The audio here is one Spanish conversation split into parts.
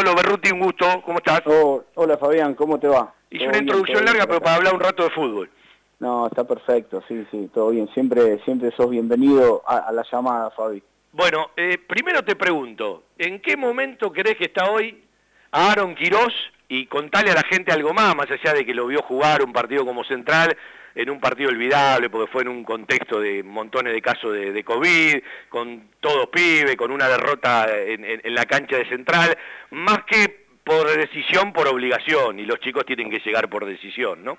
Hola Berruti, un gusto, ¿cómo estás? Oh, hola Fabián, ¿cómo te va? Hice una introducción larga, pero para hablar un rato de fútbol. No, está perfecto, sí, sí, todo bien. Siempre, siempre sos bienvenido a, la llamada, Fabi. Bueno, eh, primero te pregunto, ¿en qué momento crees que está hoy Aaron Quirós? Y contale a la gente algo más, más allá de que lo vio jugar un partido como central, en un partido olvidable, porque fue en un contexto de montones de casos de, COVID, con todos pibes, con una derrota en, la cancha de central, más que por decisión, por obligación, y los chicos tienen que llegar por decisión, ¿no?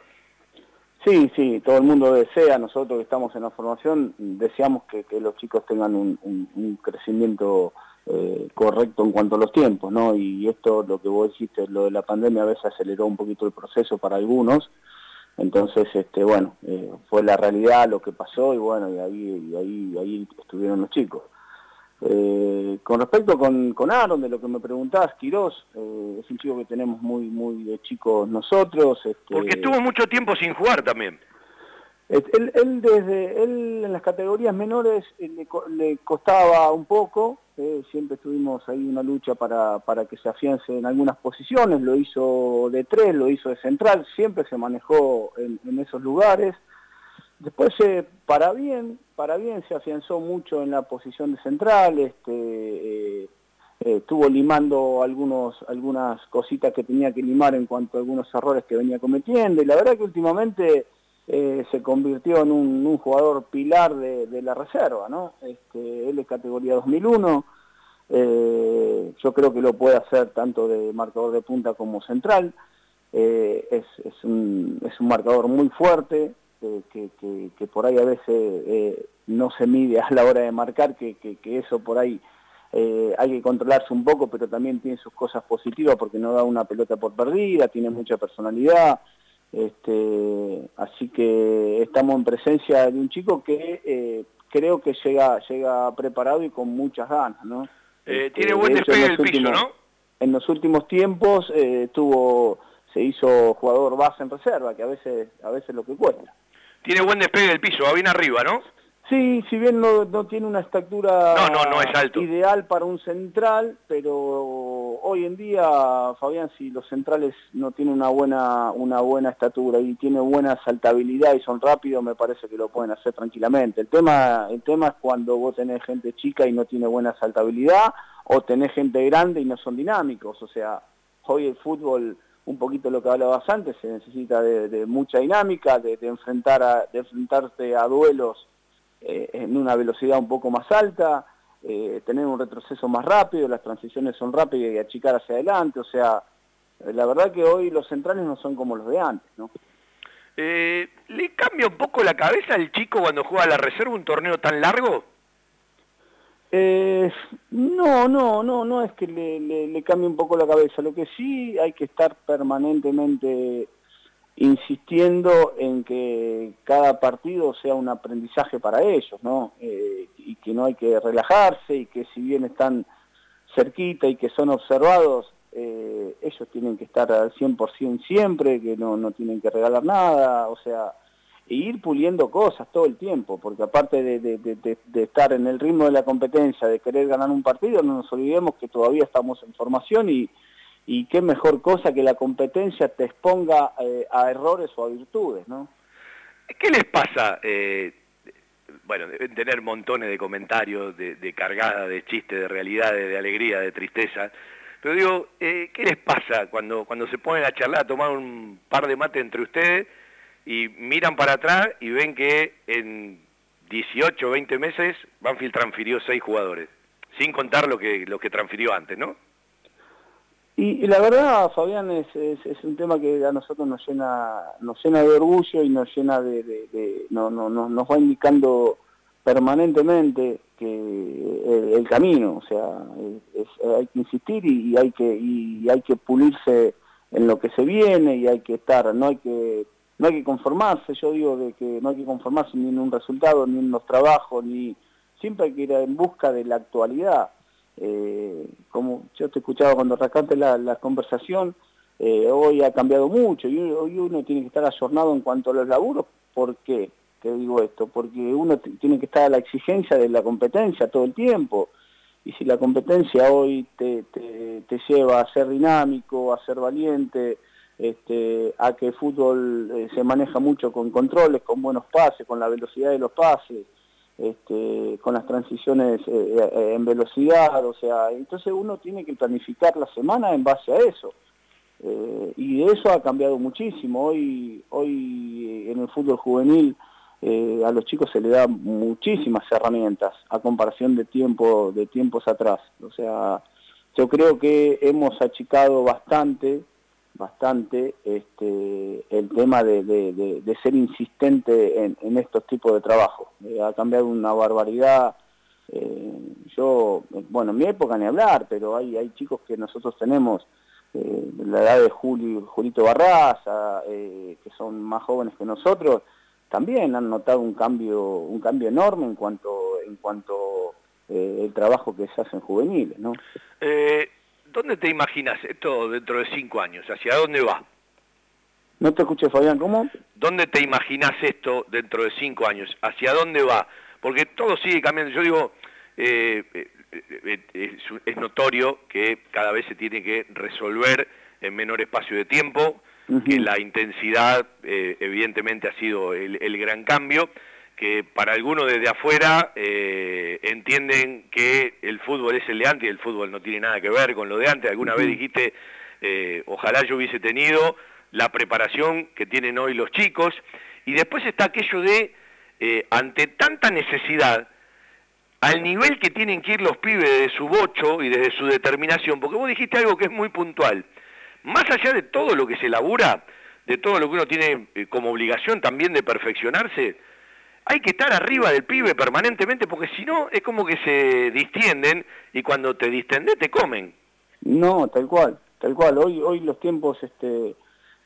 Sí, sí, todo el mundo desea, nosotros que estamos en la formación, deseamos que, los chicos tengan un, crecimiento eh, correcto en cuanto a los tiempos, ¿no? Y esto, lo que vos dijiste, lo de la pandemia a veces aceleró un poquito el proceso para algunos, entonces, este, bueno, eh, fue la realidad lo que pasó y bueno, y ahí, ahí, ahí estuvieron los chicos. Eh, con respecto con, con Aaron, de lo que me preguntás, Quirós, eh, es un chico que tenemos muy muy de chicos nosotros. Este, Porque estuvo mucho tiempo sin jugar también. Él, desde, él en las categorías menores le, costaba un poco, eh, siempre estuvimos ahí una lucha para, para que se afiance en algunas posiciones, lo hizo de tres, lo hizo de central, siempre se manejó en, esos lugares. Después eh, para bien, para bien se afianzó mucho en la posición de central, este, eh, estuvo limando algunos, algunas cositas que tenía que limar en cuanto a algunos errores que venía cometiendo, y la verdad que últimamente eh, se convirtió en un, jugador pilar de, la reserva, ¿no? Este, él es categoría 2001, eh, yo creo que lo puede hacer tanto de marcador de punta como central, eh, es, un, marcador muy fuerte, que, por ahí a veces no se mide a la hora de marcar, que, eso por ahí hay que controlarse un poco, pero también tiene sus cosas positivas porque no da una pelota por perdida, tiene mucha personalidad, este, así que estamos en presencia de un chico que eh, creo que llega, llega preparado y con muchas ganas, ¿no? Eh, este, tiene buen despegue del piso, ¿no? En los últimos tiempos eh, tuvo, se hizo jugador base en reserva, que a veces, a veces lo que cuesta. Tiene buen despegue del piso, va bien arriba, ¿no? Sí, si bien no, no tiene una estatura no, no, es alto. ideal para un central, pero hoy en día, Fabián, si los centrales no tienen una buena, una buena estatura y tienen buena saltabilidad y son rápidos, me parece que lo pueden hacer tranquilamente. El tema, el tema es cuando vos tenés gente chica y no tiene buena saltabilidad, o tenés gente grande y no son dinámicos. O sea, hoy el fútbol un poquito lo que hablabas antes, se necesita de, mucha dinámica, de, enfrentar a, enfrentarte a duelos eh, en una velocidad un poco más alta, eh, tener un retroceso más rápido, las transiciones son rápidas y achicar hacia adelante, o sea, eh, la verdad que hoy los centrales no son como los de antes, ¿no? ¿Le cambia un poco la cabeza al chico cuando juega a la reserva un torneo tan largo? no, no, no, no es que le, le, cambie un poco la cabeza. Lo que sí hay que estar permanentemente insistiendo en que cada partido sea un aprendizaje para ellos, ¿no? Eh, y que no hay que relajarse y que si bien están cerquita y que son observados, eh, ellos tienen que estar al 100% siempre, que no, no tienen que regalar nada, o sea, e ir puliendo cosas todo el tiempo, porque aparte de, de, estar en el ritmo de la competencia, de querer ganar un partido, no nos olvidemos que todavía estamos en formación y, y qué mejor cosa que la competencia te exponga eh, a errores o a virtudes, ¿no? ¿Qué les pasa? Eh, bueno, deben tener montones de comentarios, de, de cargadas, de chistes, de realidades, de alegría, de tristeza. Pero digo, eh, ¿qué les pasa cuando, cuando se ponen a charlar, a tomar un par de mate entre ustedes y miran para atrás y ven que en 18 o 20 meses Banfield transfirió seis jugadores? Sin contar lo que, lo que transfirió antes, ¿no? Y, la verdad, Fabián, es, un tema que a nosotros nos llena, nos llena de orgullo y nos llena de, no, no, nos va indicando permanentemente que el, camino, o sea, hay que insistir y, hay que y hay que pulirse en lo que se viene y hay que estar, no hay que no hay que conformarse, yo digo de que no hay que conformarse ni en un resultado, ni en los trabajos, ni siempre hay que ir en busca de la actualidad eh, como yo te escuchaba cuando arrancaste la, conversación, eh, hoy ha cambiado mucho y hoy uno tiene que estar ayornado en cuanto a los laburos. ¿Por qué? Te digo esto, porque uno tiene que estar a la exigencia de la competencia todo el tiempo y si la competencia hoy te, lleva a ser dinámico, a ser valiente, este, a que el fútbol eh, se maneja mucho con controles, con buenos pases, con la velocidad de los pases, este, con las transiciones eh, eh, en velocidad, o sea, entonces uno tiene que planificar la semana en base a eso. y eso ha cambiado muchísimo. Hoy, hoy en el fútbol juvenil eh, a los chicos se le da muchísimas herramientas a comparación de tiempo de tiempos atrás. O sea, yo creo que hemos achicado bastante, bastante este, el tema de, ser insistente en, estos tipos de trabajo. Eh, ha cambiado una barbaridad. Eh, yo, bueno, en mi época ni hablar, pero hay, hay chicos que nosotros tenemos la edad de Julio, Julito Barraza, que son más jóvenes que nosotros, también han notado un cambio, un cambio enorme en cuanto, en cuanto eh, el trabajo que se hace en juveniles, ¿no? Eh, ¿Dónde te imaginas esto dentro de cinco años? ¿Hacia dónde va? No te escuché, Fabián, ¿cómo? ¿Dónde te imaginas esto dentro de cinco años? ¿Hacia dónde va? Porque todo sigue cambiando. Yo digo, eh, es, es, notorio que cada vez se tiene que resolver en menor espacio de tiempo, que la intensidad eh, evidentemente ha sido el, gran cambio, que para algunos desde afuera eh, entienden que el fútbol es el de antes y el fútbol no tiene nada que ver con lo de antes. Alguna vez dijiste, eh, ojalá yo hubiese tenido la preparación que tienen hoy los chicos, y después está aquello de, ante tanta necesidad, al nivel que tienen que ir los pibes de su bocho y desde su determinación, porque vos dijiste algo que es muy puntual, más allá de todo lo que se labura, de todo lo que uno tiene eh, como obligación también de perfeccionarse, hay que estar arriba del pibe permanentemente porque si no es como que se distienden y cuando te distendes te comen. No, tal cual, tal cual. Hoy, hoy los tiempos este,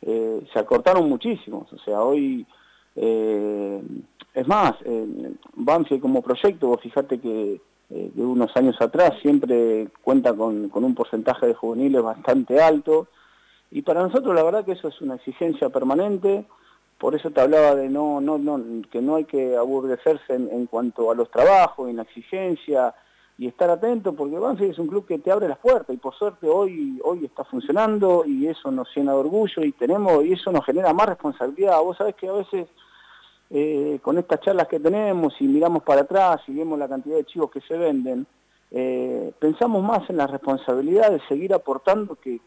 eh, se acortaron muchísimo. O sea, hoy, eh, es más, eh, como proyecto, vos fijate que de unos años atrás siempre cuenta con, con un porcentaje de juveniles bastante alto y para nosotros la verdad que eso es una exigencia permanente, por eso te hablaba de no, que no hay que aburrecerse en, cuanto a los trabajos, en la exigencia y estar atento, porque Banfield es un club que te abre las puertas y por suerte hoy, hoy está funcionando y eso nos llena de orgullo y tenemos, y eso nos genera más responsabilidad. Vos sabés que a veces eh, con estas charlas que tenemos y miramos para atrás y vemos la cantidad de chivos que se venden, eh, pensamos más en la responsabilidad de seguir aportando que,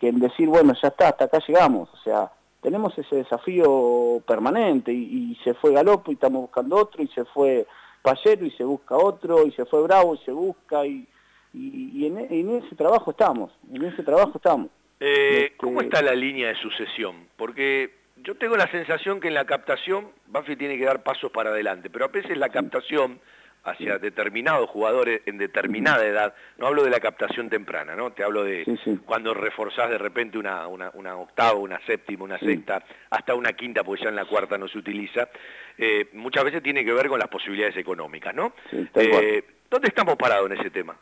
en decir, bueno, ya está, hasta acá llegamos. O sea, tenemos ese desafío permanente y, se fue Galopo y estamos buscando otro y se fue Payero y se busca otro y se fue Bravo y se busca y, en, ese trabajo estamos, en ese trabajo estamos. Eh, este, ¿Cómo está la línea de sucesión? Porque yo tengo la sensación que en la captación Buffy tiene que dar pasos para adelante, pero a veces la captación hacia determinados jugadores en determinada edad, no hablo de la captación temprana, ¿no? Te hablo de cuando reforzás de repente una, una, octava, una séptima, una sexta, hasta una quinta, porque ya en la cuarta no se utiliza, eh, muchas veces tiene que ver con las posibilidades económicas, ¿no? Eh, ¿Dónde estamos parados en ese tema?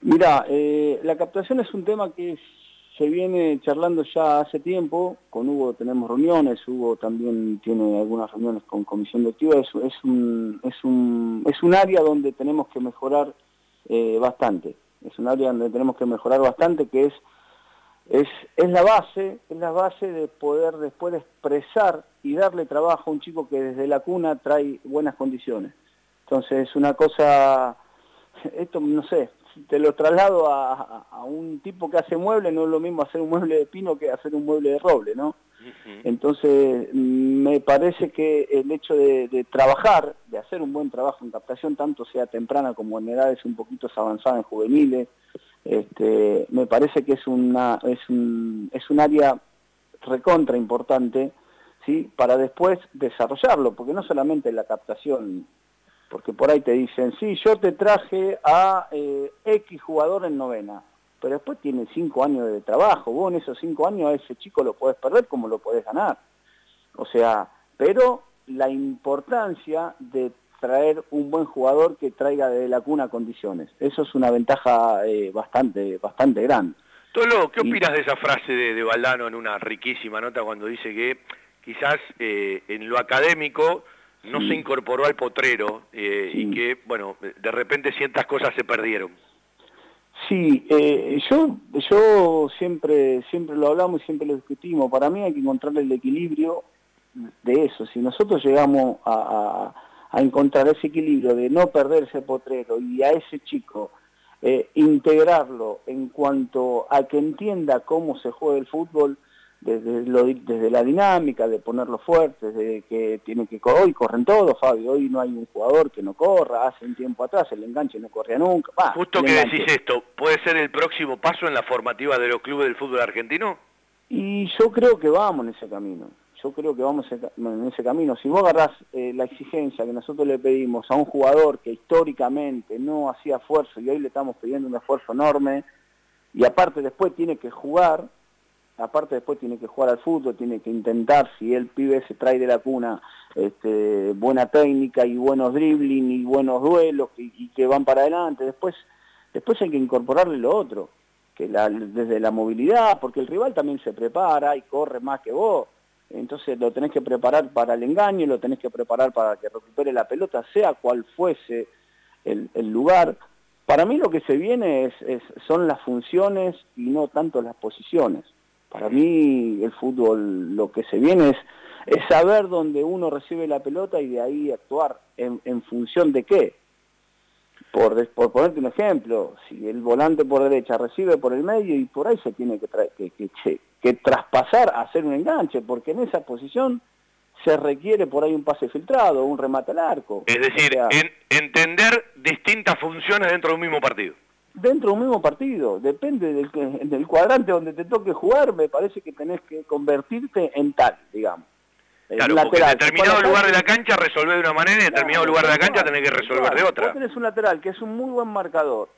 Mira, eh, la captación es un tema que es se viene charlando ya hace tiempo, con Hugo tenemos reuniones, Hugo también tiene algunas reuniones con comisión directiva, es, es, un, es, un, es un área donde tenemos que mejorar eh, bastante, es un área donde tenemos que mejorar bastante, que es, es, es la base, es la base de poder después expresar y darle trabajo a un chico que desde la cuna trae buenas condiciones. Entonces es una cosa, esto no sé, te lo traslado a, un tipo que hace mueble, no es lo mismo hacer un mueble de pino que hacer un mueble de roble, ¿no? Entonces, me parece que el hecho de, trabajar, de hacer un buen trabajo en captación, tanto sea temprana como en edades un poquito avanzadas en juveniles, este, me parece que es, una, es, un, es un área recontra importante, ¿sí? Para después desarrollarlo, porque no solamente la captación porque por ahí te dicen, sí, yo te traje a eh, X jugador en novena, pero después tiene cinco años de trabajo, vos en esos cinco años a ese chico lo podés perder como lo podés ganar. O sea, pero la importancia de traer un buen jugador que traiga de la cuna condiciones, eso es una ventaja eh, bastante, bastante grande. Tolo, ¿qué opinas de esa frase de, de, Valdano en una riquísima nota cuando dice que quizás eh, en lo académico no se incorporó al potrero eh, y que, bueno, de repente ciertas cosas se perdieron. Sí, eh, yo, yo siempre, siempre lo hablamos y siempre lo discutimos. Para mí hay que encontrar el equilibrio de eso. Si nosotros llegamos a, encontrar ese equilibrio de no perder ese potrero y a ese chico eh, integrarlo en cuanto a que entienda cómo se juega el fútbol, desde, desde la dinámica, de ponerlo fuerte, de que tiene que hoy corren todos, Fabio, hoy no hay un jugador que no corra, hace un tiempo atrás el enganche no corría nunca. Justo que decís esto, ¿puede ser el próximo paso en la formativa de los clubes del fútbol argentino? Y yo creo que vamos en ese camino, yo creo que vamos en ese camino. Si vos agarrás eh, la exigencia que nosotros le pedimos a un jugador que históricamente no hacía esfuerzo y hoy le estamos pidiendo un esfuerzo enorme, y aparte después tiene que jugar, aparte después tiene que jugar al fútbol, tiene que intentar, si el pibe se trae de la cuna este, buena técnica y buenos dribbling y buenos duelos y, que van para adelante, después, después hay que incorporarle lo otro, que desde la movilidad, porque el rival también se prepara y corre más que vos, entonces lo tenés que preparar para el engaño, lo tenés que preparar para que recupere la pelota, sea cual fuese el, lugar. Para mí lo que se viene son las funciones y no tanto las posiciones. Para mí el fútbol lo que se viene es, es saber dónde uno recibe la pelota y de ahí actuar en, en función de qué. Por, por, ponerte un ejemplo, si el volante por derecha recibe por el medio y por ahí se tiene que, que, que, que traspasar a hacer un enganche, porque en esa posición se requiere por ahí un pase filtrado, un remate al arco. Es decir, entender distintas funciones dentro de un mismo partido dentro de un mismo partido. Depende del, del cuadrante donde te toque jugar, me parece que tenés que convertirte en tal, digamos. Claro, porque en determinado lugar de la cancha resolver de una manera y en determinado lugar de la cancha tenés que resolver de otra. Vos tenés un lateral que es un muy buen marcador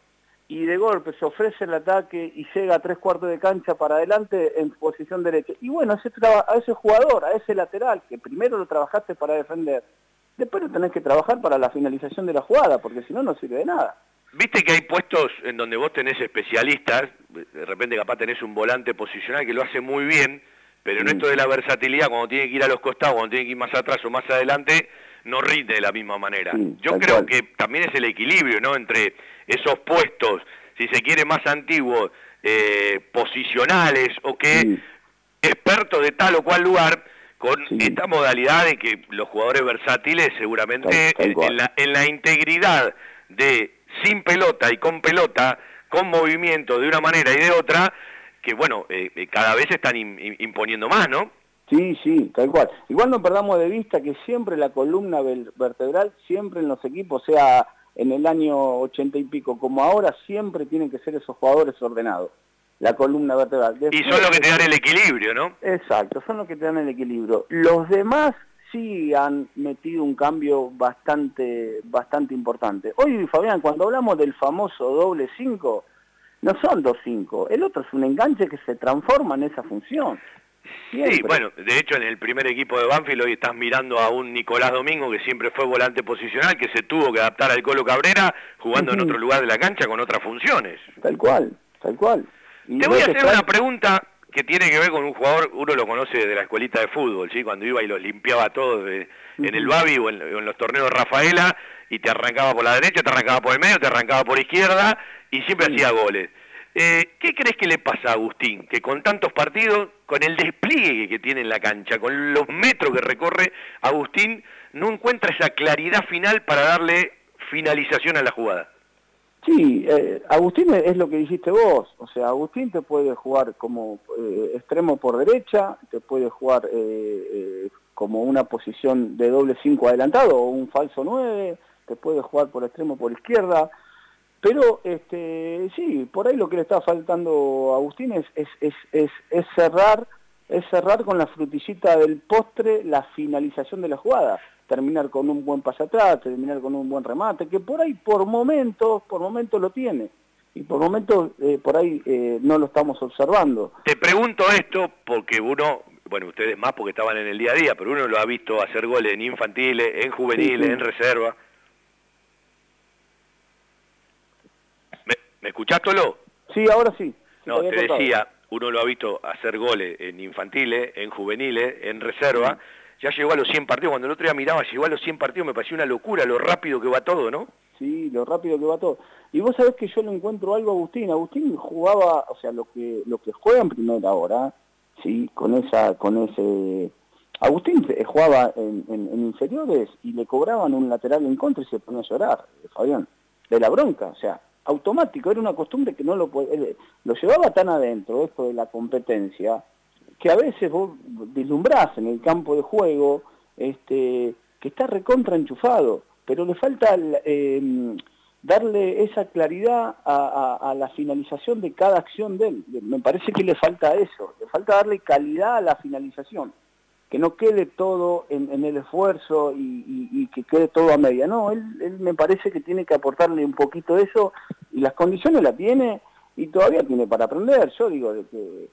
y de golpe se ofrece el ataque y llega a tres cuartos de cancha para adelante en posición derecha. Y bueno, a ese, a ese jugador, a ese lateral, que primero lo trabajaste para defender, después lo tenés que trabajar para la finalización de la jugada, porque si no, no sirve de nada. Viste que hay puestos en donde vos tenés especialistas, de repente capaz tenés un volante posicional que lo hace muy bien, pero en esto de la versatilidad, cuando tiene que ir a los costados, cuando tiene que ir más atrás o más adelante, no rinde de la misma manera. Yo creo que también es el equilibrio, ¿no? Entre esos puestos, si se quiere más antiguos, eh, posicionales o que expertos de tal o cual lugar, con esta modalidad de que los jugadores versátiles seguramente la, en la integridad de sin pelota y con pelota, con movimiento de una manera y de otra, que bueno, eh, eh, cada vez están imponiendo más, ¿no? Sí, sí, tal cual. Igual no perdamos de vista que siempre la columna vertebral, siempre en los equipos, sea en el año ochenta y pico como ahora, siempre tienen que ser esos jugadores ordenados. La columna vertebral. y son los que te dan el equilibrio, ¿no? Exacto, son los que te dan el equilibrio. Los demás sí han metido un cambio bastante, bastante importante. Hoy, Fabián, cuando hablamos del famoso doble 5, no son dos 5, el otro es un enganche que se transforma en esa función. Sí, bueno, de hecho en el primer equipo de Banfield hoy estás mirando a un Nicolás Domingo que siempre fue volante posicional, que se tuvo que adaptar al Colo Cabrera jugando en otro lugar de la cancha con otras funciones. Tal cual, tal cual. Te voy a hacer una pregunta que tiene que ver con un jugador, uno lo conoce de la escuelita de fútbol, ¿sí? cuando iba y los limpiaba todos en el Babi o en, los torneos de Rafaela, y te arrancaba por la derecha, te arrancaba por el medio, te arrancaba por izquierda, y siempre hacía goles. Eh, ¿Qué crees que le pasa a Agustín? Que con tantos partidos, con el despliegue que tiene en la cancha, con los metros que recorre, Agustín no encuentra esa claridad final para darle finalización a la jugada. Sí, eh, Agustín es lo que dijiste vos, o sea, Agustín te puede jugar como eh, extremo por derecha, te puede jugar eh, como una posición de doble 5 adelantado o un falso 9, te puede jugar por extremo por izquierda, pero este, sí, por ahí lo que le está faltando a Agustín es, es, es, es cerrar es cerrar con la frutillita del postre la finalización de la jugada terminar con un buen pasatrás, terminar con un buen remate, que por ahí por momentos, por momentos lo tiene. Y por momentos eh, por ahí eh, no lo estamos observando. Te pregunto esto porque uno, bueno, ustedes más porque estaban en el día a día, pero uno lo ha visto hacer goles en infantiles, en juveniles, en reserva. ¿Me, ¿Me escuchaste, Sí, ahora sí. no, te decía, uno lo ha visto hacer goles en infantiles, en juveniles, en reserva, ya llegó a los 100 partidos, cuando el otro día miraba, llegó a los 100 partidos, me pareció una locura lo rápido que va todo, ¿no? Sí, lo rápido que va todo. Y vos sabés que yo le encuentro algo a Agustín, Agustín jugaba, o sea, lo que lo que juega en primera hora, sí, con esa, con ese... Agustín jugaba en, inferiores y le cobraban un lateral en contra y se ponía a llorar, Fabián, de la bronca, o sea, automático, era una costumbre que no lo lo llevaba tan adentro esto de la competencia, que a veces vos vislumbrás en el campo de juego este, que está recontra enchufado, pero le falta em, darle esa claridad a, la finalización de cada acción de él. Me parece que le falta eso, le falta darle calidad a la finalización, que no quede todo en, el esfuerzo y, que quede todo a media. No, él, me parece que tiene que aportarle un poquito eso y las condiciones la tiene y todavía tiene para aprender. Yo digo de que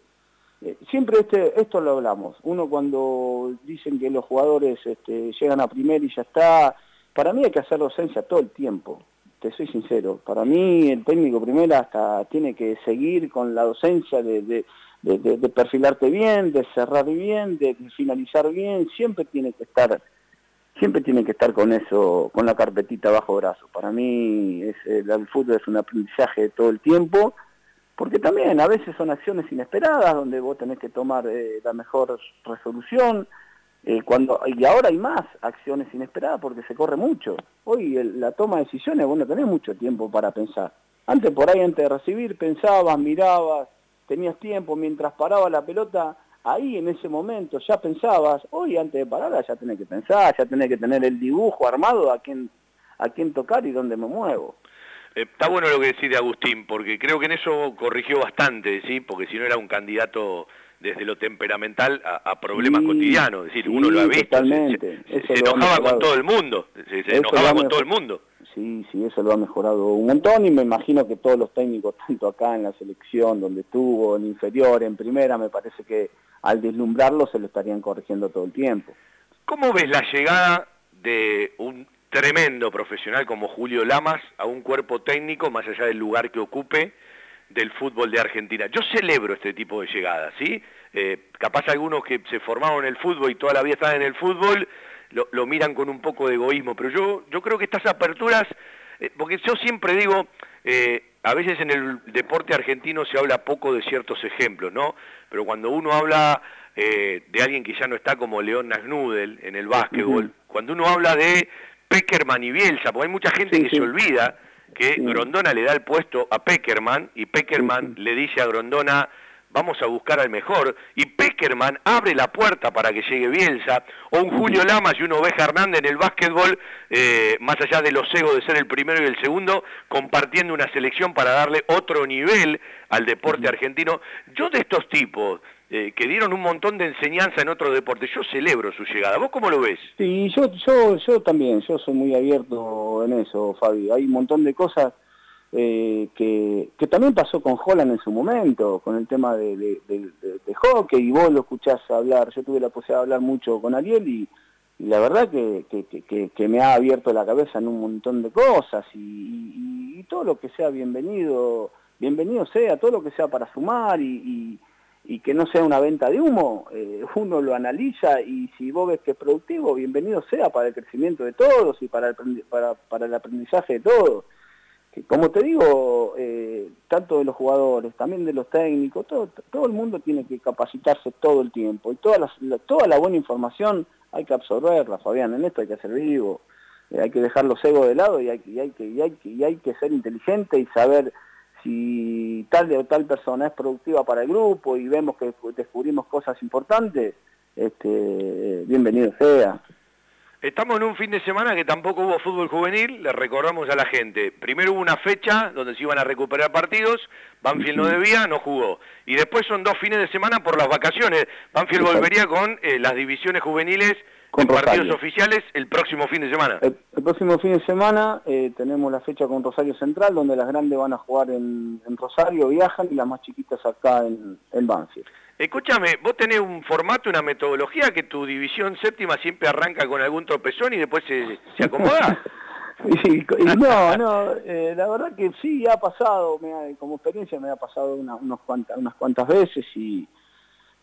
eh, siempre este, esto lo hablamos. Uno cuando dicen que los jugadores este, llegan a primer y ya está, para mí hay que hacer docencia todo el tiempo. Te soy sincero. Para mí el técnico primero hasta tiene que seguir con la docencia de, perfilarte bien, de cerrar bien, de, finalizar bien. Siempre tiene que estar siempre tiene que estar con eso, con la carpetita bajo brazo. Para mí es, el fútbol es un aprendizaje todo el tiempo porque también a veces son acciones inesperadas donde vos tenés que tomar eh, la mejor resolución, eh, cuando y ahora hay más acciones inesperadas porque se corre mucho. Hoy la toma de decisiones vos no tenés mucho tiempo para pensar. Antes por ahí, antes de recibir, pensabas, mirabas, tenías tiempo, mientras paraba la pelota, ahí en ese momento ya pensabas, hoy antes de pararla ya tenés que pensar, ya tenés que tener el dibujo armado a quién, a quién tocar y dónde me muevo. Eh, está bueno lo que decís de Agustín, porque creo que en eso corrigió bastante, ¿sí? porque si no era un candidato desde lo temperamental a, problemas cotidianos, es decir, uno lo ha visto, se, enojaba con todo el mundo, se, enojaba con todo el mundo. Sí, sí, eso lo ha mejorado un montón y me imagino que todos los técnicos, tanto acá en la selección, donde estuvo, en inferior, en primera, me parece que al deslumbrarlo se lo estarían corrigiendo todo el tiempo. ¿Cómo ves la llegada de un tremendo profesional como Julio Lamas a un cuerpo técnico, más allá del lugar que ocupe, del fútbol de Argentina. Yo celebro este tipo de llegadas, ¿sí? Eh, capaz algunos que se formaron en el fútbol y toda la vida están en el fútbol, lo, miran con un poco de egoísmo, pero yo, yo creo que estas aperturas, eh, porque yo siempre digo, eh, a veces en el deporte argentino se habla poco de ciertos ejemplos, ¿no? Pero cuando uno habla de alguien que ya no está como León Nasnudel en el básquetbol, cuando uno habla de Peckerman y Bielsa, porque hay mucha gente que se olvida que Grondona le da el puesto a Peckerman y Peckerman le dice a Grondona vamos a buscar al mejor, y Peckerman abre la puerta para que llegue Bielsa, o un Julio Lamas y un Oveja Hernández en el básquetbol, eh, más allá de los egos de ser el primero y el segundo, compartiendo una selección para darle otro nivel al deporte argentino. Yo de estos tipos, eh, que dieron un montón de enseñanza en otros deportes. Yo celebro su llegada. ¿Vos cómo lo ves? Sí, yo, yo, yo también, yo soy muy abierto en eso, Fabi. Hay un montón de cosas eh, que, también pasó con Holland en su momento, con el tema de, hockey, y vos lo escuchás hablar. Yo tuve la posibilidad de hablar mucho con Ariel y, la verdad que, me ha abierto la cabeza en un montón de cosas y, todo lo que sea bienvenido, bienvenido sea, todo lo que sea para sumar y que no sea una venta de humo, eh, uno lo analiza y si vos ves que es productivo, bienvenido sea para el crecimiento de todos y para el, para el aprendizaje de todos. Como te digo, eh, tanto de los jugadores, también de los técnicos, todo, el mundo tiene que capacitarse todo el tiempo y toda la, buena información hay que absorberla, Fabián, en esto hay que ser vivo, eh, hay que dejar los egos de lado y hay, que, y hay que ser inteligente y saber si tal o tal persona es productiva para el grupo y vemos que descubrimos cosas importantes, este, bienvenido sea. Estamos en un fin de semana que tampoco hubo fútbol juvenil, le recordamos a la gente. Primero hubo una fecha donde se iban a recuperar partidos, Banfield no debía, no jugó. Y después son dos fines de semana por las vacaciones. Banfield volvería con eh, las divisiones juveniles con partidos oficiales el próximo fin de semana. El, próximo fin de semana eh, tenemos la fecha con Rosario Central, donde las grandes van a jugar en, Rosario, viajan, y las más chiquitas acá en, en Banfield. Escúchame, vos tenés un formato, una metodología que tu división séptima siempre arranca con algún tropezón y después se, se acomoda. no, no, eh, la verdad que sí, ha pasado, como experiencia me ha pasado unas, cuantas, unas cuantas veces y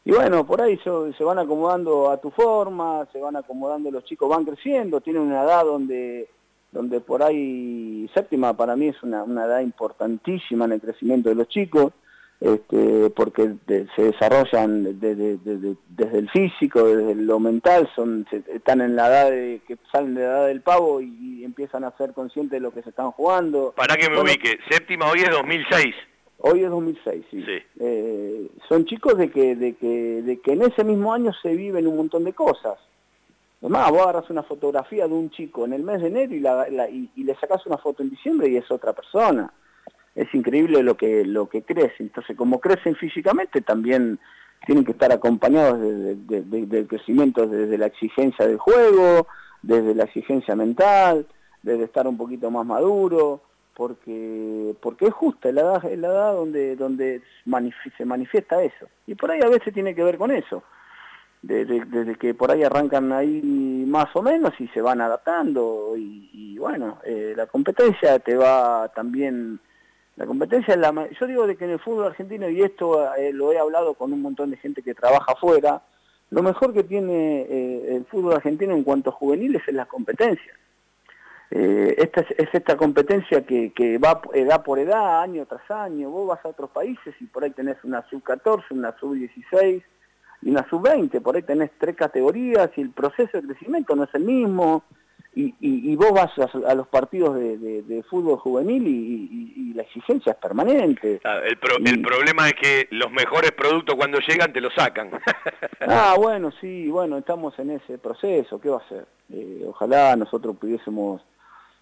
y bueno, por ahí se van acomodando a tu forma, se van acomodando los chicos, van creciendo, tienen una edad donde donde por ahí séptima para mí es una, una edad importantísima en el crecimiento de los chicos, este, porque se desarrollan desde, desde, el físico, desde lo mental, son están en la edad de, que salen de la edad del pavo y, empiezan a ser conscientes de lo que se están jugando. Para que me ubique, séptima hoy es 2006. Hoy es 2006, sí. Eh, son chicos de que, de, que, de que en ese mismo año se viven un montón de cosas. Es más, vos agarras una fotografía de un chico en el mes de enero y, la, y, le sacas una foto en diciembre y es otra persona. Es increíble lo que, lo que crece. Entonces, como crecen físicamente, también tienen que estar acompañados del crecimiento desde la exigencia del juego, desde la exigencia mental, desde estar un poquito más maduro, porque porque es justa la edad, la edad donde, donde se manifiesta eso. Y por ahí a veces tiene que ver con eso desde, que por ahí arrancan ahí más o menos y se van adaptando y, bueno, eh, la competencia te va también, la competencia es la, yo digo de que en el fútbol argentino, y esto eh, lo he hablado con un montón de gente que trabaja afuera, lo mejor que tiene eh, el fútbol argentino en cuanto a juveniles es la competencia. esta es, esta competencia que, que va edad por edad, año tras año, vos vas a otros países y por ahí tenés una sub-14, una sub-16, y una sub-20, por ahí tenés tres categorías y el proceso de crecimiento no es el mismo, y, vos vas a, los partidos de, fútbol juvenil y, la exigencia es permanente. el, problema es que los mejores productos cuando llegan te los sacan. ah, bueno, sí, bueno, estamos en ese proceso, ¿qué va a ser? Eh, ojalá nosotros pudiésemos,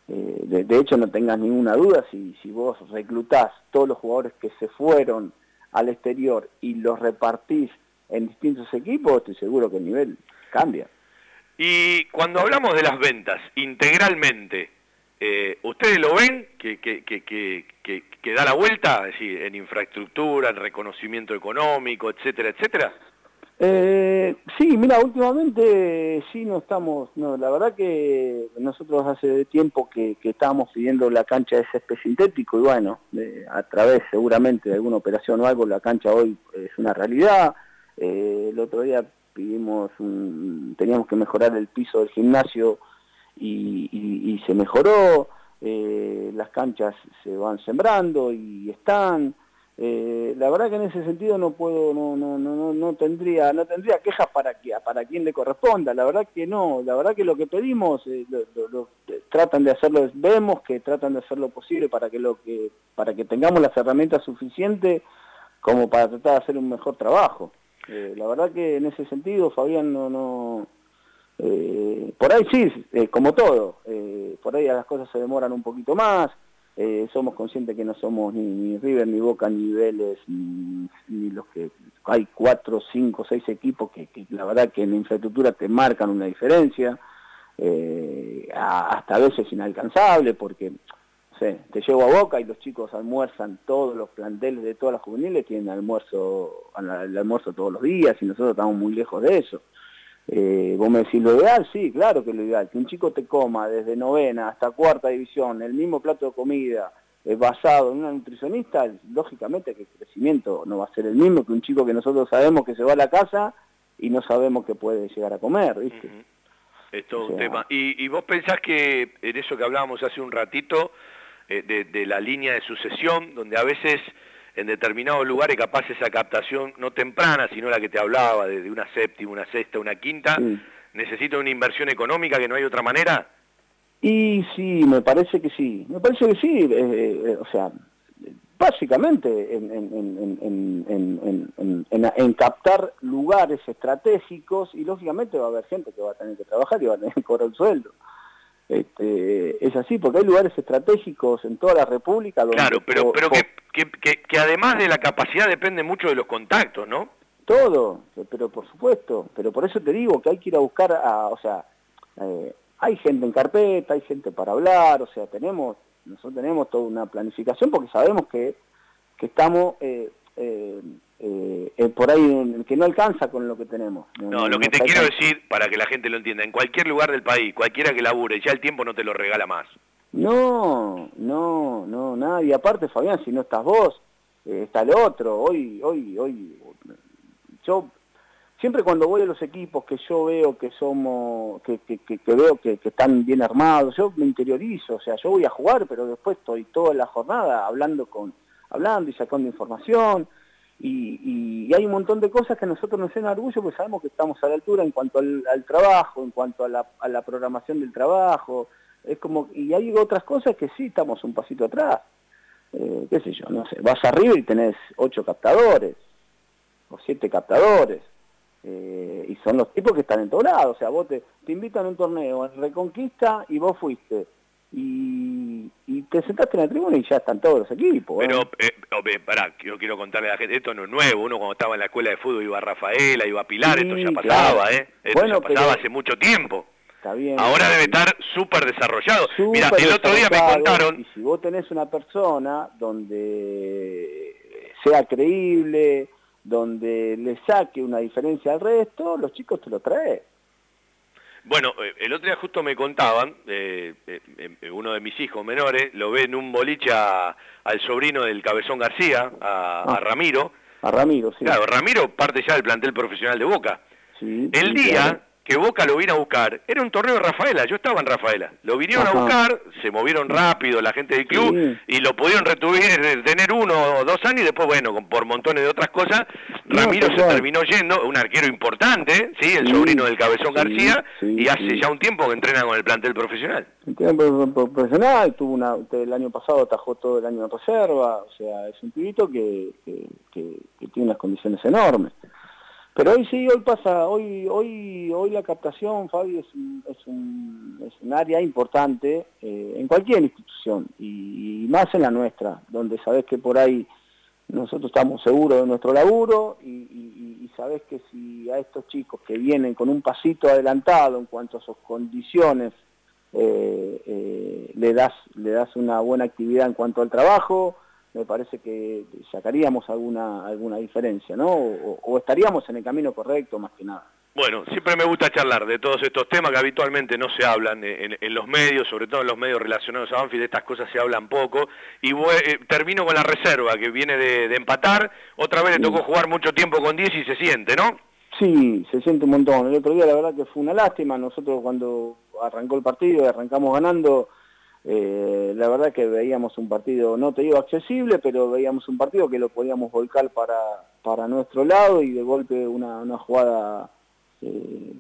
eh, de, hecho no tengas ninguna duda, si, si vos reclutás todos los jugadores que se fueron al exterior y los repartís en distintos equipos, estoy seguro que el nivel cambia. Y cuando hablamos de las ventas, integralmente, eh, ¿ustedes lo ven que, da la vuelta, es decir, en infraestructura, en reconocimiento económico, etcétera, etcétera? Eh, sí, mira, últimamente sí no estamos, no, la verdad que nosotros hace tiempo que, estábamos pidiendo la cancha de césped sintético y bueno, a través seguramente de alguna operación o algo, la cancha hoy es una realidad, eh, el otro día pidimos teníamos que mejorar el piso del gimnasio y, se mejoró, eh, las canchas se van sembrando y están. Eh, la verdad que en ese sentido no puedo, no, no, no, no tendría, no tendría quejas para que, para quien le corresponda, la verdad que no, la verdad que lo que pedimos tratan de hacerlo, vemos que tratan de hacer lo posible para que lo que, para que tengamos las herramientas suficientes como para tratar de hacer un mejor trabajo. Eh, la verdad que en ese sentido, Fabián, no... eh, por ahí sí, eh, como todo, por ahí las cosas se demoran un poquito más, somos conscientes que no somos ni, River, ni Boca, ni Vélez, ni, los que... Hay cuatro, cinco, seis equipos que, la verdad que en la infraestructura te marcan una diferencia, hasta a veces inalcanzable, porque te llevo a Boca y los chicos almuerzan, todos los planteles de todas las juveniles tienen almuerzo, el almuerzo todos los días y nosotros estamos muy lejos de eso. Eh, vos me decís lo ideal, sí, claro que lo ideal, que un chico te coma desde novena hasta cuarta división el mismo plato de comida eh, basado en una nutricionista, lógicamente que el crecimiento no va a ser el mismo que un chico que nosotros sabemos que se va a la casa y no sabemos que puede llegar a comer, ¿viste? Es todo un tema. ¿Y, ¿Y, vos pensás que en eso que hablábamos hace un ratito, eh, de, la línea de sucesión, donde a veces en determinados lugares capaz esa captación no temprana, sino la que te hablaba, de, una séptima, una sexta, una quinta, necesita una inversión económica que no hay otra manera? Y sí, me parece que sí, me parece que sí, eh, eh, o sea, básicamente en, en, captar lugares estratégicos y lógicamente va a haber gente que va a tener que trabajar y va a tener que cobrar el sueldo. Este, es así, porque hay lugares estratégicos en toda la República donde... Claro, pero, pero que, que, además de la capacidad depende mucho de los contactos, ¿no? Todo, pero por supuesto, pero por eso te digo que hay que ir a buscar a, o sea, eh, hay gente en carpeta, hay gente para hablar, o sea, tenemos, nosotros tenemos toda una planificación porque sabemos que, que estamos eh, eh, eh, por ahí que no alcanza con lo que tenemos. No, lo que te quiero decir, para que la gente lo entienda, en cualquier lugar del país, cualquiera que labure, ya el tiempo no te lo regala más. No, no, no, nadie. Aparte, Fabián, si no estás vos, eh, está el otro. Hoy, hoy, hoy, yo, siempre cuando voy a los equipos que yo veo que somos, que, que, veo que, están bien armados, yo me interiorizo, o sea, yo voy a jugar, pero después estoy toda la jornada hablando con, hablando y sacando información, y, hay un montón de cosas que a nosotros nos llenan orgullo porque sabemos que estamos a la altura en cuanto al, trabajo, en cuanto a la, programación del trabajo, es como, y hay otras cosas que sí estamos un pasito atrás, eh, qué sé yo, no sé, vas arriba y tenés ocho captadores, o siete captadores, eh, y son los tipos que están en todo lado, o sea, vos te, te invitan a un torneo en Reconquista y vos fuiste, y, te sentaste en la tribuna y ya están todos los equipos. Pero, eh, pará, yo quiero contarle a la gente, esto no es nuevo, uno cuando estaba en la escuela de fútbol iba a Rafaela, iba a Pilar, esto ya pasaba, ¿eh? Esto ya pasaba hace mucho tiempo. Está bien, Ahora debe estar súper desarrollado. Mira, el otro día me contaron... Y si vos tenés una persona donde sea creíble, donde le saque una diferencia al resto, los chicos te lo traen. Bueno, eh, el otro día justo me contaban, eh, eh, uno de mis hijos menores lo ve en un boliche al sobrino del Cabezón García, a, ah. Ramiro. A Ramiro, sí. Claro, Ramiro parte ya del plantel profesional de Boca. Sí, el día que Boca lo vino a buscar, era un torneo de Rafaela, yo estaba en Rafaela, lo vinieron a buscar, se movieron rápido la gente del club y lo pudieron retuvir, tener uno o dos años y después, bueno, por montones de otras cosas, Ramiro se terminó yendo, un arquero importante, sí, el sobrino del Cabezón García, y hace ya un tiempo que entrena con el plantel profesional. El profesional, tuvo una, el año pasado atajó todo el año en reserva, o sea, es un pibito que, que tiene unas condiciones enormes. Pero hoy sí, hoy pasa, hoy hoy hoy la captación, Fabi, es un, es un, área importante eh, en cualquier institución y, más en la nuestra, donde sabes que por ahí nosotros estamos seguros de nuestro laburo y, sabes que si a estos chicos que vienen con un pasito adelantado en cuanto a sus condiciones eh, eh, le das le das una buena actividad en cuanto al trabajo, me parece que sacaríamos alguna alguna diferencia, ¿no? O, estaríamos en el camino correcto más que nada. Bueno, siempre me gusta charlar de todos estos temas que habitualmente no se hablan en, los medios, sobre todo en los medios relacionados a Banfield, de estas cosas se hablan poco. Y eh, termino con la reserva, que viene de, empatar. Otra vez le tocó jugar mucho tiempo con 10 y se siente, ¿no? Sí, se siente un montón. El otro día la verdad que fue una lástima. Nosotros cuando arrancó el partido y arrancamos ganando, eh, la verdad que veíamos un partido, no te digo accesible, pero veíamos un partido que lo podíamos volcar para, para nuestro lado y de golpe una, una jugada eh,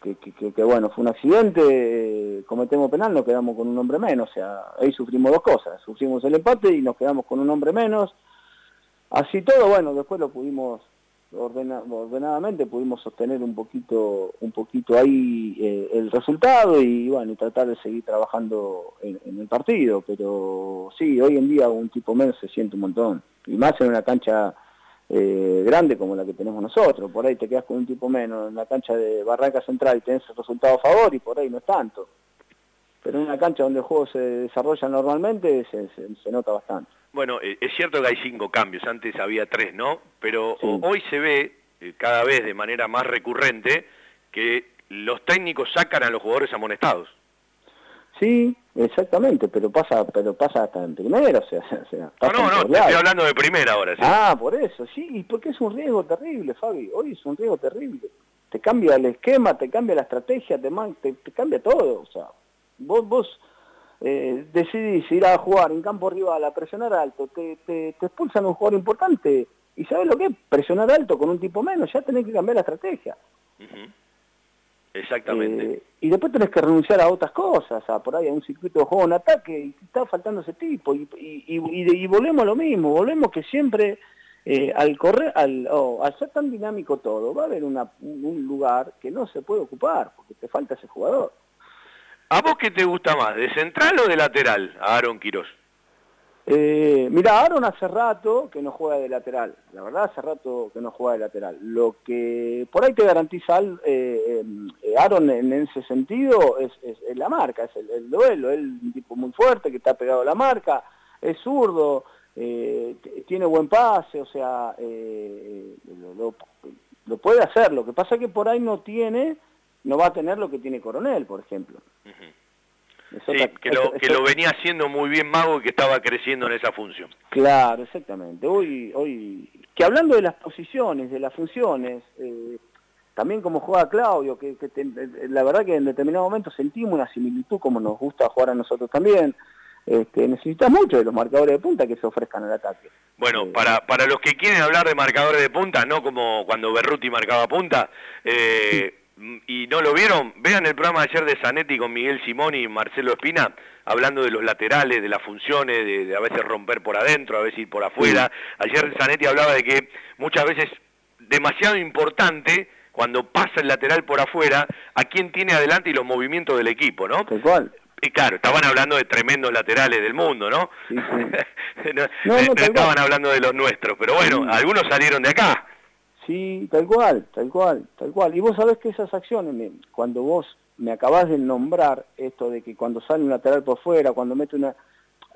que, bueno, fue un accidente, eh, cometemos penal, nos quedamos con un hombre menos, o sea, ahí sufrimos dos cosas, sufrimos el empate y nos quedamos con un hombre menos, así todo, bueno, después lo pudimos ordenadamente pudimos sostener un poquito un poquito ahí eh, el resultado y bueno y tratar de seguir trabajando en, el partido pero sí hoy en día un tipo menos se siente un montón y más en una cancha eh, grande como la que tenemos nosotros por ahí te quedas con un tipo menos en la cancha de Barranca Central y tenés el resultado a favor y por ahí no es tanto pero en una cancha donde el juego se desarrolla normalmente se nota bastante bueno, eh, es cierto que hay cinco cambios, antes había tres, ¿no? Pero hoy se ve eh, cada vez de manera más recurrente que los técnicos sacan a los jugadores amonestados. Sí, exactamente, pero pasa pero pasa hasta en primera, o sea... no, no, no, te estoy hablando de primera ahora. ¿sí? Ah, por eso, sí, y porque es un riesgo terrible, Fabi, hoy es un riesgo terrible. Te cambia el esquema, te cambia la estrategia, te, te, te cambia todo, o sea, vos, vos eh, decidís ir a jugar en campo rival a presionar alto, te, te, expulsan un jugador importante y ¿sabes lo que es? Presionar alto con un tipo menos, ya tenés que cambiar la estrategia. Exactamente. Eh, y después tenés que renunciar a otras cosas, a por ahí a un circuito de juego en ataque, y está faltando ese tipo. Y, y, volvemos a lo mismo, volvemos que siempre eh, al correr, al, al ser tan dinámico todo, va a haber una, un lugar que no se puede ocupar, porque te falta ese jugador. ¿A vos qué te gusta más, de central o de lateral, Aaron Quirós? Eh, mira, Aaron hace rato que no juega de lateral, la verdad hace rato que no juega de lateral. Lo que por ahí te garantiza eh, eh, Aaron en ese sentido es, la marca, es el, duelo, es un tipo muy fuerte que está pegado a la marca, es zurdo, eh, tiene buen pase, o sea, lo, puede hacer. Lo que pasa es que por ahí no tiene no va a tener lo que tiene Coronel, por ejemplo. sí, que, lo, que lo venía haciendo muy bien Mago y que estaba creciendo en esa función. Claro, exactamente. Hoy, hoy que hablando de las posiciones, de las funciones, eh, también como juega Claudio, que, la verdad que en determinado momento sentimos una similitud como nos gusta jugar a nosotros también. Este, necesitas mucho de los marcadores de punta que se ofrezcan al ataque. Bueno, eh, para, para los que quieren hablar de marcadores de punta, no como cuando Berruti marcaba punta, eh, y no lo vieron, vean el programa de ayer de Zanetti con Miguel Simón y Marcelo Espina, hablando de los laterales, de las funciones, de, a veces romper por adentro, a veces ir por afuera. Ayer Zanetti hablaba de que muchas veces demasiado importante cuando pasa el lateral por afuera, a quién tiene adelante y los movimientos del equipo, ¿no? cual. Y claro, estaban hablando de tremendos laterales del mundo, ¿no? no, estaban hablando de los nuestros, pero bueno, algunos salieron de acá. Sí, tal cual, tal cual, tal cual. Y vos sabés que esas acciones, cuando vos me acabás de nombrar esto de que cuando sale un lateral por fuera, cuando mete una...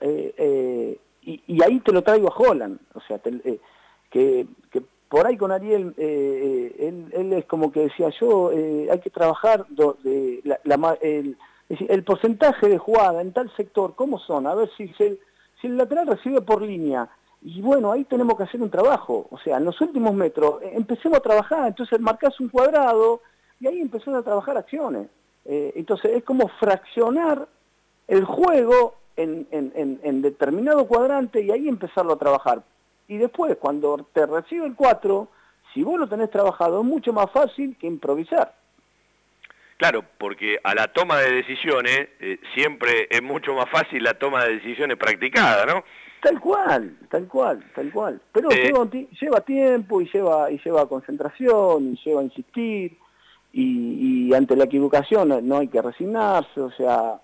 Eh, eh, y, ahí te lo traigo a Holland, o sea, eh, que, por ahí con Ariel, él, es como que decía yo, hay que trabajar de, la, el, el, porcentaje de jugada en tal sector, ¿cómo son? A ver si, si el lateral recibe por línea, y bueno, ahí tenemos que hacer un trabajo, o sea, en los últimos metros, empecemos a trabajar, entonces marcás un cuadrado, y ahí empezás a trabajar acciones. entonces es como fraccionar el juego en, en determinado cuadrante y ahí empezarlo a trabajar y después cuando te recibe el 4, si vos lo tenés trabajado es mucho más fácil que improvisar. Claro, porque a la toma de decisiones eh, siempre es mucho más fácil la toma de decisiones practicada, ¿no? Tal cual, tal cual, tal cual. Pero eh, lleva, tiempo y lleva, y lleva concentración y lleva insistir y, y ante la equivocación no hay que resignarse, o sea,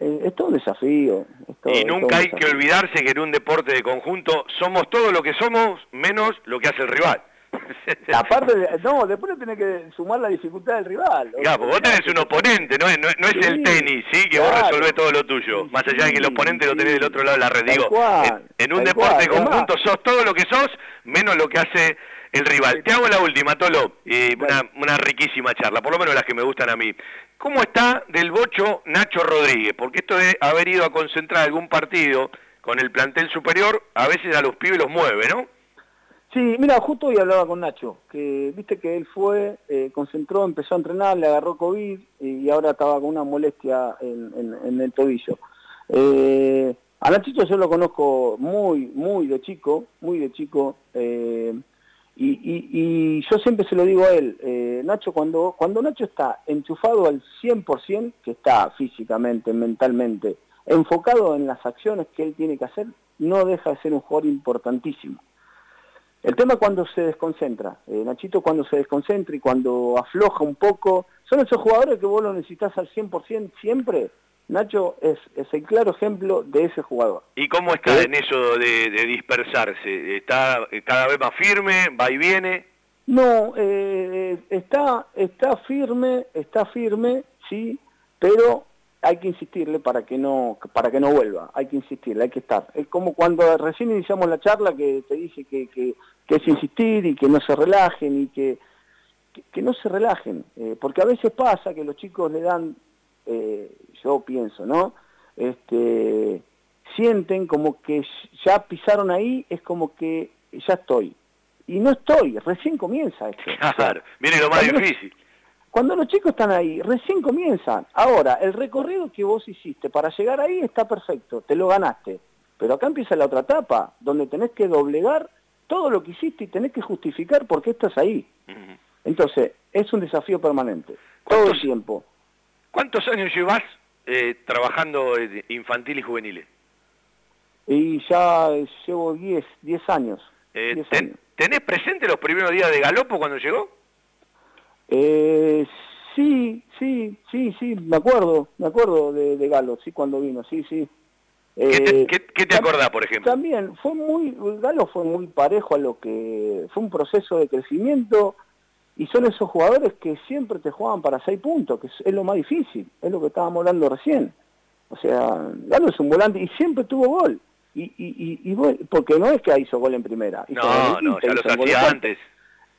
eh, es todo un desafío. y nunca hay que olvidarse que en un deporte de conjunto somos todo lo que somos menos lo que hace el rival. Aparte, no, después tenés que sumar la dificultad del rival. Claro, vos tenés un oponente, no es, no, es el tenis, ¿sí? Que vos resolvés todo lo tuyo. Más allá de que el oponente lo tenés del otro lado de la red. Digo, en, un deporte de conjunto sos todo lo que sos menos lo que hace el rival. Te hago la última, Tolo, y una, una riquísima charla, por lo menos las que me gustan a mí. ¿Cómo está del bocho Nacho Rodríguez? Porque esto de haber ido a concentrar algún partido con el plantel superior, a veces a los pibes los mueve, ¿no? Sí, mira, justo hoy hablaba con Nacho, que viste que él fue, eh, concentró, empezó a entrenar, le agarró COVID y ahora estaba con una molestia en, el tobillo. Eh, a Nachito yo lo conozco muy, muy de chico, muy de chico. Eh, y, yo siempre se lo digo a él, Nacho, cuando, cuando Nacho está enchufado al 100%, que está físicamente, mentalmente, enfocado en las acciones que él tiene que hacer, no deja de ser un jugador importantísimo. El tema cuando se desconcentra, eh, Nachito cuando se desconcentra y cuando afloja un poco, son esos jugadores que vos lo necesitas al 100% siempre, Nacho es, el claro ejemplo de ese jugador. ¿Y cómo está en eso de, dispersarse? ¿Está cada vez más firme? ¿Va y viene? No, eh, está, está firme, está firme, sí, pero hay que insistirle para que no para que no vuelva, hay que insistirle, hay que estar. Es como cuando recién iniciamos la charla que te dije que, que, es insistir y que no se relajen y que, que, no se relajen, eh, porque a veces pasa que los chicos le dan eh, yo pienso, ¿no? Este, sienten como que ya pisaron ahí, es como que ya estoy. Y no estoy, recién comienza esto. Claro, viene lo más difícil. Cuando los chicos están ahí, recién comienzan. Ahora, el recorrido que vos hiciste para llegar ahí está perfecto, te lo ganaste. Pero acá empieza la otra etapa, donde tenés que doblegar todo lo que hiciste y tenés que justificar por qué estás ahí. Entonces, es un desafío permanente, todo el tiempo. ¿Cuántos años llevas eh, trabajando infantil y juveniles? Y ya llevo 10 10 años, eh, ¿Tenés presente los primeros días de Galopo cuando llegó? Eh, sí, sí, sí, sí, me acuerdo, me acuerdo de, de Galo, sí, cuando vino, sí, sí. ¿Qué te, eh, qué, te acordás, por ejemplo? También fue muy, Galo fue muy parejo a lo que fue un proceso de crecimiento y son esos jugadores que siempre te juegan para seis puntos, que es, lo más difícil, es lo que estábamos hablando recién. O sea, Galo es un volante y siempre tuvo gol. Y, y, y, porque no es que hizo gol en primera. no, no, ya lo hacía antes.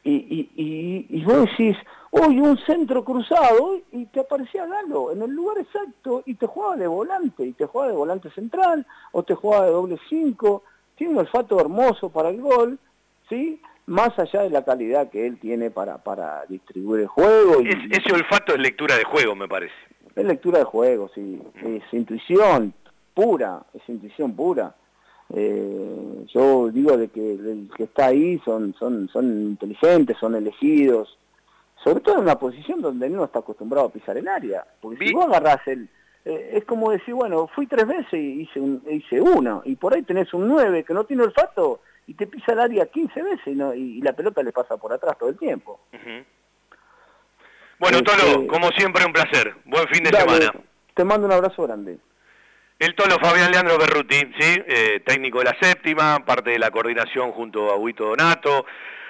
Y, y, y, vos decís, uy, un centro cruzado, y te aparecía Galo en el lugar exacto, y te jugaba de volante, y te jugaba de volante central, o te jugaba de doble cinco, tiene un olfato hermoso para el gol, ¿sí? Más allá de la calidad que él tiene para, para distribuir el juego. Y, ese olfato es lectura de juego, me parece. Es lectura de juego, sí. Es intuición pura, es intuición pura. Eh, yo digo de que el que está ahí son, son, son inteligentes, son elegidos, sobre todo en una posición donde él no está acostumbrado a pisar el área. Porque si vos agarrás el... Eh, es como decir, bueno, fui tres veces y hice, un, hice uno, y por ahí tenés un nueve que no tiene olfato y te pisa el área 15 veces y, no, y, la pelota le pasa por atrás todo el tiempo. Bueno, Tolo, este, como siempre un placer. Buen fin de semana. Te mando un abrazo grande. El Tolo Fabián Leandro Berruti, ¿sí? Eh, técnico de la séptima, parte de la coordinación junto a Huito Donato,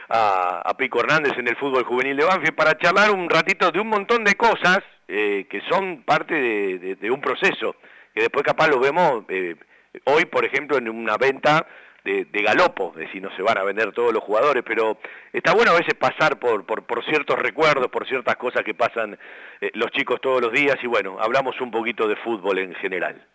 a, Pico Hernández en el fútbol juvenil de Banfield, para charlar un ratito de un montón de cosas eh, que son parte de, un proceso, que después capaz lo vemos eh, hoy, por ejemplo, en una venta de, galopo, de si no se van a vender todos los jugadores, pero está bueno a veces pasar por, por, ciertos recuerdos, por ciertas cosas que pasan los chicos todos los días y bueno, hablamos un poquito de fútbol en general.